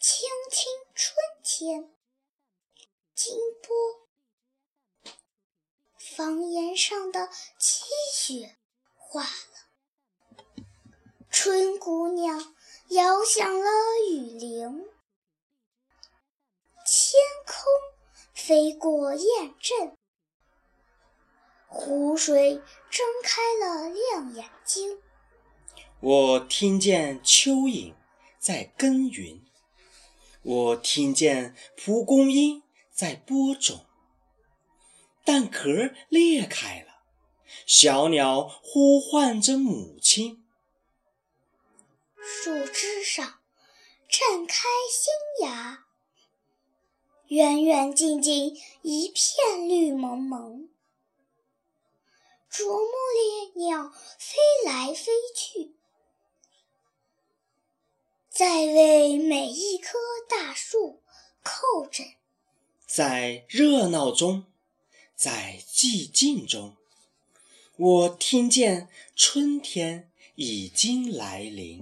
青青春天，金波，房檐上的积雪化了，春姑娘摇响了雨铃，天空飞过雁阵，湖水睁开了亮眼睛。我听见蚯蚓在耕耘，我听见蒲公英在播种，蛋壳裂开了，小鸟呼唤着母亲。树枝上绽开新芽，远远近近一片绿蒙蒙。啄木鸟在为每一棵大树叩枕，在热闹中，在寂静中，我听见春天已经来临。